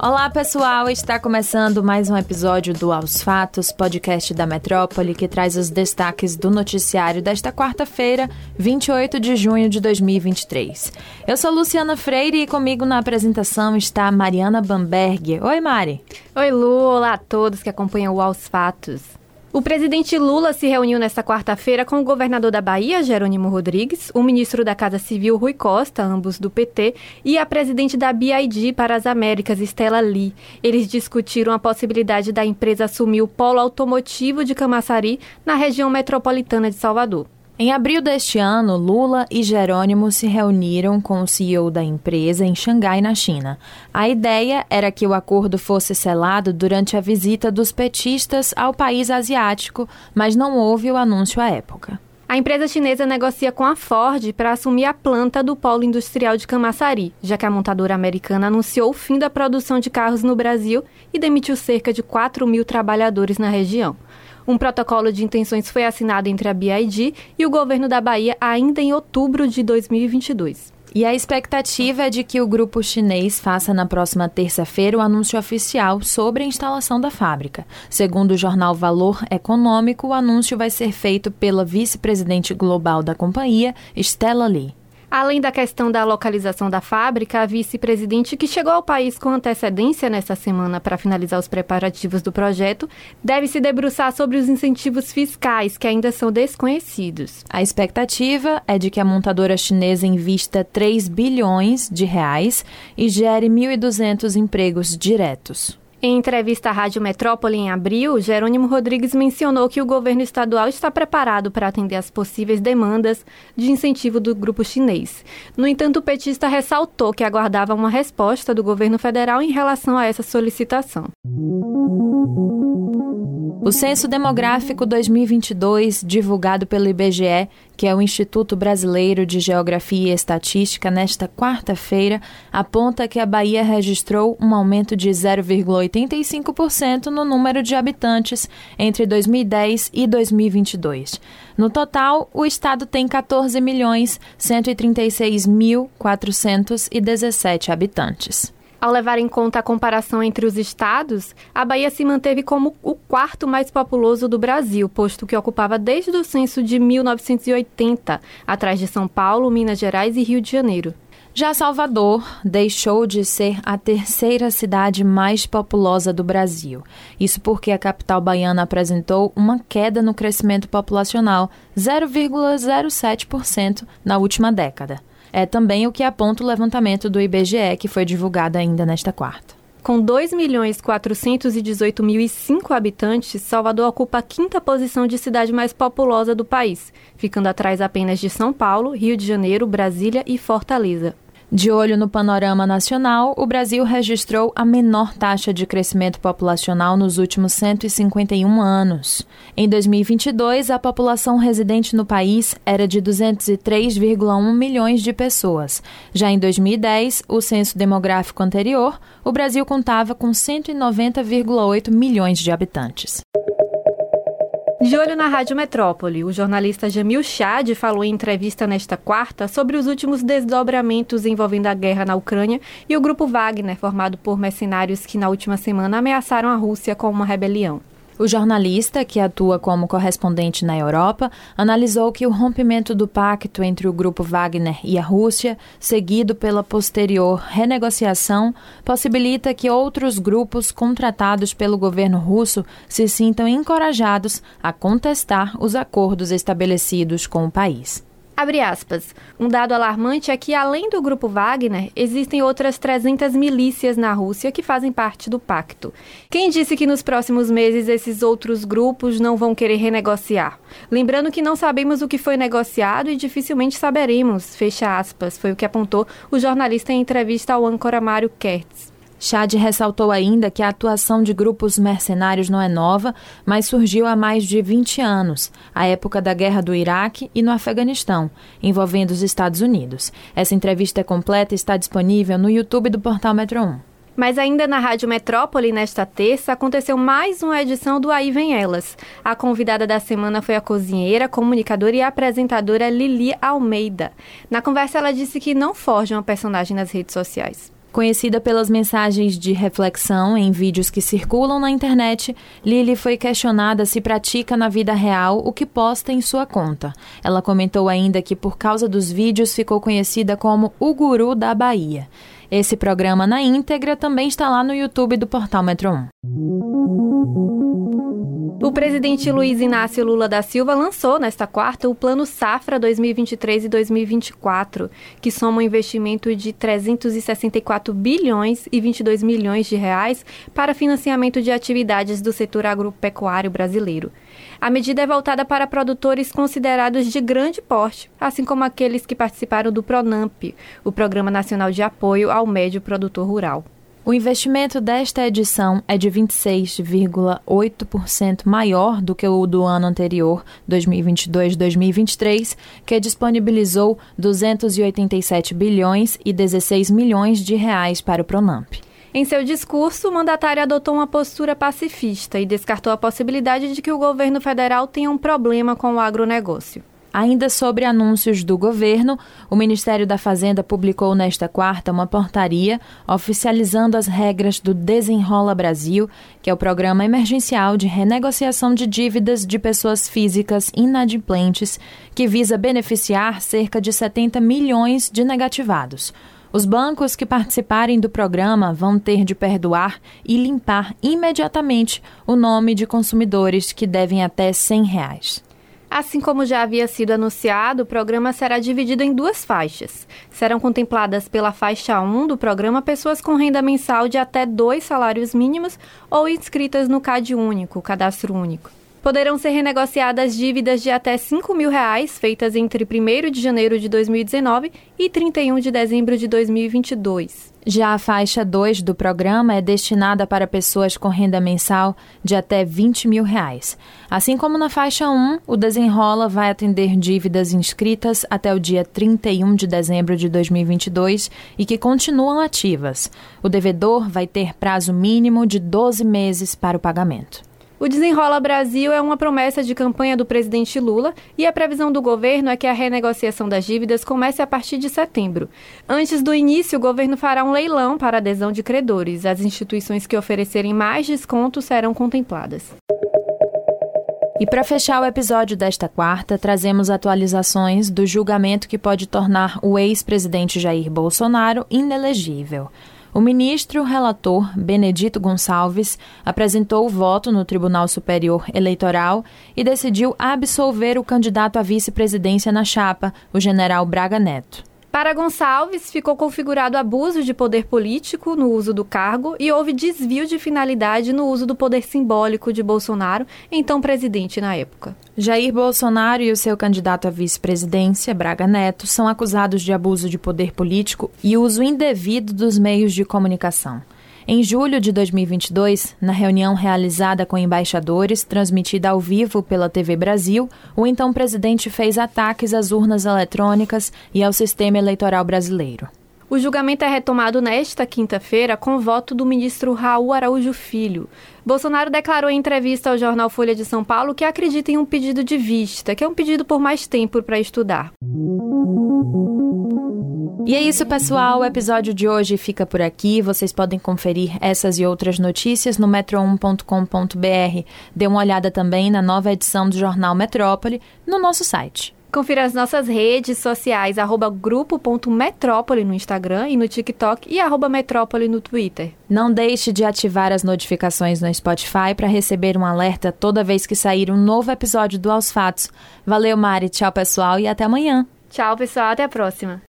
Olá, pessoal! Está começando mais um episódio do Aos Fatos, podcast da Metrópole, que traz os destaques do noticiário desta quarta-feira, 28 de junho de 2023. Eu sou Luciana Freire e comigo na apresentação está Mariana Bamberg. Oi, Mari! Oi, Lu! Olá a todos que acompanham o Aos Fatos. O presidente Lula se reuniu nesta quarta-feira com o governador da Bahia, Jerônimo Rodrigues, o ministro da Casa Civil, Rui Costa, ambos do PT, e a presidente da BID para as Américas, Stella Lee. Eles discutiram a possibilidade da empresa assumir o polo automotivo de Camaçari, na região metropolitana de Salvador. Em abril deste ano, Lula e Jerônimo se reuniram com o CEO da empresa em Xangai, na China. A ideia era que o acordo fosse selado durante a visita dos petistas ao país asiático, mas não houve o anúncio à época. A empresa chinesa negocia com a Ford para assumir a planta do polo industrial de Camaçari, já que a montadora americana anunciou o fim da produção de carros no Brasil e demitiu cerca de 4 mil trabalhadores na região. Um protocolo de intenções foi assinado entre a BID e o governo da Bahia ainda em outubro de 2022. E a expectativa é de que o grupo chinês faça na próxima terça-feira o anúncio oficial sobre a instalação da fábrica. Segundo o jornal Valor Econômico, o anúncio vai ser feito pela vice-presidente global da companhia, Stella Lee. Além da questão da localização da fábrica, a vice-presidente, que chegou ao país com antecedência nesta semana para finalizar os preparativos do projeto, deve se debruçar sobre os incentivos fiscais, que ainda são desconhecidos. A expectativa é de que a montadora chinesa invista 3 bilhões de reais e gere 1.200 empregos diretos. Em entrevista à Rádio Metrópole em abril, Jerônimo Rodrigues mencionou que o governo estadual está preparado para atender às possíveis demandas de incentivo do grupo chinês. No entanto, o petista ressaltou que aguardava uma resposta do governo federal em relação a essa solicitação. O Censo Demográfico 2022, divulgado pelo IBGE, que é o Instituto Brasileiro de Geografia e Estatística, nesta quarta-feira, aponta que a Bahia registrou um aumento de 0,85% no número de habitantes entre 2010 e 2022. No total, o estado tem 14 milhões 136.417 habitantes. Ao levar em conta a comparação entre os estados, a Bahia se manteve como o quarto mais populoso do Brasil, posto que ocupava desde o censo de 1980, atrás de São Paulo, Minas Gerais e Rio de Janeiro. Já Salvador deixou de ser a terceira cidade mais populosa do Brasil. Isso porque a capital baiana apresentou uma queda no crescimento populacional, 0,07% na última década. É também o que aponta o levantamento do IBGE, que foi divulgado ainda nesta quarta. Com 2.418.005 habitantes, Salvador ocupa a quinta posição de cidade mais populosa do país, ficando atrás apenas de São Paulo, Rio de Janeiro, Brasília e Fortaleza. De olho no panorama nacional, o Brasil registrou a menor taxa de crescimento populacional nos últimos 151 anos. Em 2022, a população residente no país era de 203,1 milhões de pessoas. Já em 2010, o censo demográfico anterior, o Brasil contava com 190,8 milhões de habitantes. De olho na Rádio Metrópole, o jornalista Jamil Chad falou em entrevista nesta quarta sobre os últimos desdobramentos envolvendo a guerra na Ucrânia e o grupo Wagner, formado por mercenários que na última semana ameaçaram a Rússia com uma rebelião. O jornalista, que atua como correspondente na Europa, analisou que o rompimento do pacto entre o grupo Wagner e a Rússia, seguido pela posterior renegociação, possibilita que outros grupos contratados pelo governo russo se sintam encorajados a contestar os acordos estabelecidos com o país. Abre aspas. Um dado alarmante é que, além do grupo Wagner, existem outras 300 milícias na Rússia que fazem parte do pacto. Quem disse que nos próximos meses esses outros grupos não vão querer renegociar? Lembrando que não sabemos o que foi negociado e dificilmente saberemos, fecha aspas, foi o que apontou o jornalista em entrevista ao âncora Mário Kertz. Chad ressaltou ainda que a atuação de grupos mercenários não é nova, mas surgiu há mais de 20 anos, a época da guerra do Iraque e no Afeganistão, envolvendo os Estados Unidos. Essa entrevista completa está disponível no YouTube do portal Metro 1. Mas ainda na Rádio Metrópole, nesta terça, aconteceu mais uma edição do Aí Vem Elas. A convidada da semana foi a cozinheira, comunicadora e apresentadora Lili Almeida. Na conversa, ela disse que não foge uma personagem nas redes sociais. Conhecida pelas mensagens de reflexão em vídeos que circulam na internet, Lily foi questionada se pratica na vida real o que posta em sua conta. Ela comentou ainda que, por causa dos vídeos, ficou conhecida como o Guru da Bahia. Esse programa na íntegra também está lá no YouTube do Portal Metro 1. O presidente Luiz Inácio Lula da Silva lançou nesta quarta o Plano Safra 2023 e 2024, que soma um investimento de 364 bilhões e 22 milhões de reais para financiamento de atividades do setor agropecuário brasileiro. A medida é voltada para produtores considerados de grande porte, assim como aqueles que participaram do PRONAMP, o Programa Nacional de Apoio ao Médio Produtor Rural. O investimento desta edição é de 26,8% maior do que o do ano anterior, 2022-2023, que disponibilizou 287 bilhões e 16 milhões de reais para o Pronamp. Em seu discurso, o mandatário adotou uma postura pacifista e descartou a possibilidade de que o governo federal tenha um problema com o agronegócio. Ainda sobre anúncios do governo, o Ministério da Fazenda publicou nesta quarta uma portaria oficializando as regras do Desenrola Brasil, que é o programa emergencial de renegociação de dívidas de pessoas físicas inadimplentes, que visa beneficiar cerca de 70 milhões de negativados. Os bancos que participarem do programa vão ter de perdoar e limpar imediatamente o nome de consumidores que devem até 100 reais. Assim como já havia sido anunciado, o programa será dividido em duas faixas. Serão contempladas pela faixa 1 do programa pessoas com renda mensal de até dois salários mínimos ou inscritas no CAD único, Cadastro Único. Poderão ser renegociadas dívidas de até 5 mil reais feitas entre 1 de janeiro de 2019 e 31 de dezembro de 2022. Já a faixa 2 do programa é destinada para pessoas com renda mensal de até 20 mil reais. Assim como na faixa 1, o Desenrola vai atender dívidas inscritas até o dia 31 de dezembro de 2022 e que continuam ativas. O devedor vai ter prazo mínimo de 12 meses para o pagamento. O Desenrola Brasil é uma promessa de campanha do presidente Lula e a previsão do governo é que a renegociação das dívidas comece a partir de setembro. Antes do início, o governo fará um leilão para adesão de credores. As instituições que oferecerem mais descontos serão contempladas. E para fechar o episódio desta quarta, trazemos atualizações do julgamento que pode tornar o ex-presidente Jair Bolsonaro inelegível. O ministro relator Benedito Gonçalves apresentou o voto no Tribunal Superior Eleitoral e decidiu absolver o candidato à vice-presidência na chapa, o general Braga Neto. Para Gonçalves, ficou configurado abuso de poder político no uso do cargo e houve desvio de finalidade no uso do poder simbólico de Bolsonaro, então presidente na época. Jair Bolsonaro e o seu candidato à vice-presidência, Braga Neto, são acusados de abuso de poder político e uso indevido dos meios de comunicação. Em julho de 2022, na reunião realizada com embaixadores, transmitida ao vivo pela TV Brasil, o então presidente fez ataques às urnas eletrônicas e ao sistema eleitoral brasileiro. O julgamento é retomado nesta quinta-feira com voto do ministro Raul Araújo Filho. Bolsonaro declarou em entrevista ao jornal Folha de São Paulo que acredita em um pedido de vista, que é um pedido por mais tempo para estudar. E é isso, pessoal. O episódio de hoje fica por aqui. Vocês podem conferir essas e outras notícias no metro1.com.br. Dê uma olhada também na nova edição do jornal Metrópole no nosso site. Confira as nossas redes sociais, arroba grupo.metrópole no Instagram e no TikTok e arroba metrópole no Twitter. Não deixe de ativar as notificações no Spotify para receber um alerta toda vez que sair um novo episódio do Aos Fatos. Valeu, Mari. Tchau, pessoal, e até amanhã. Tchau, pessoal. Até a próxima.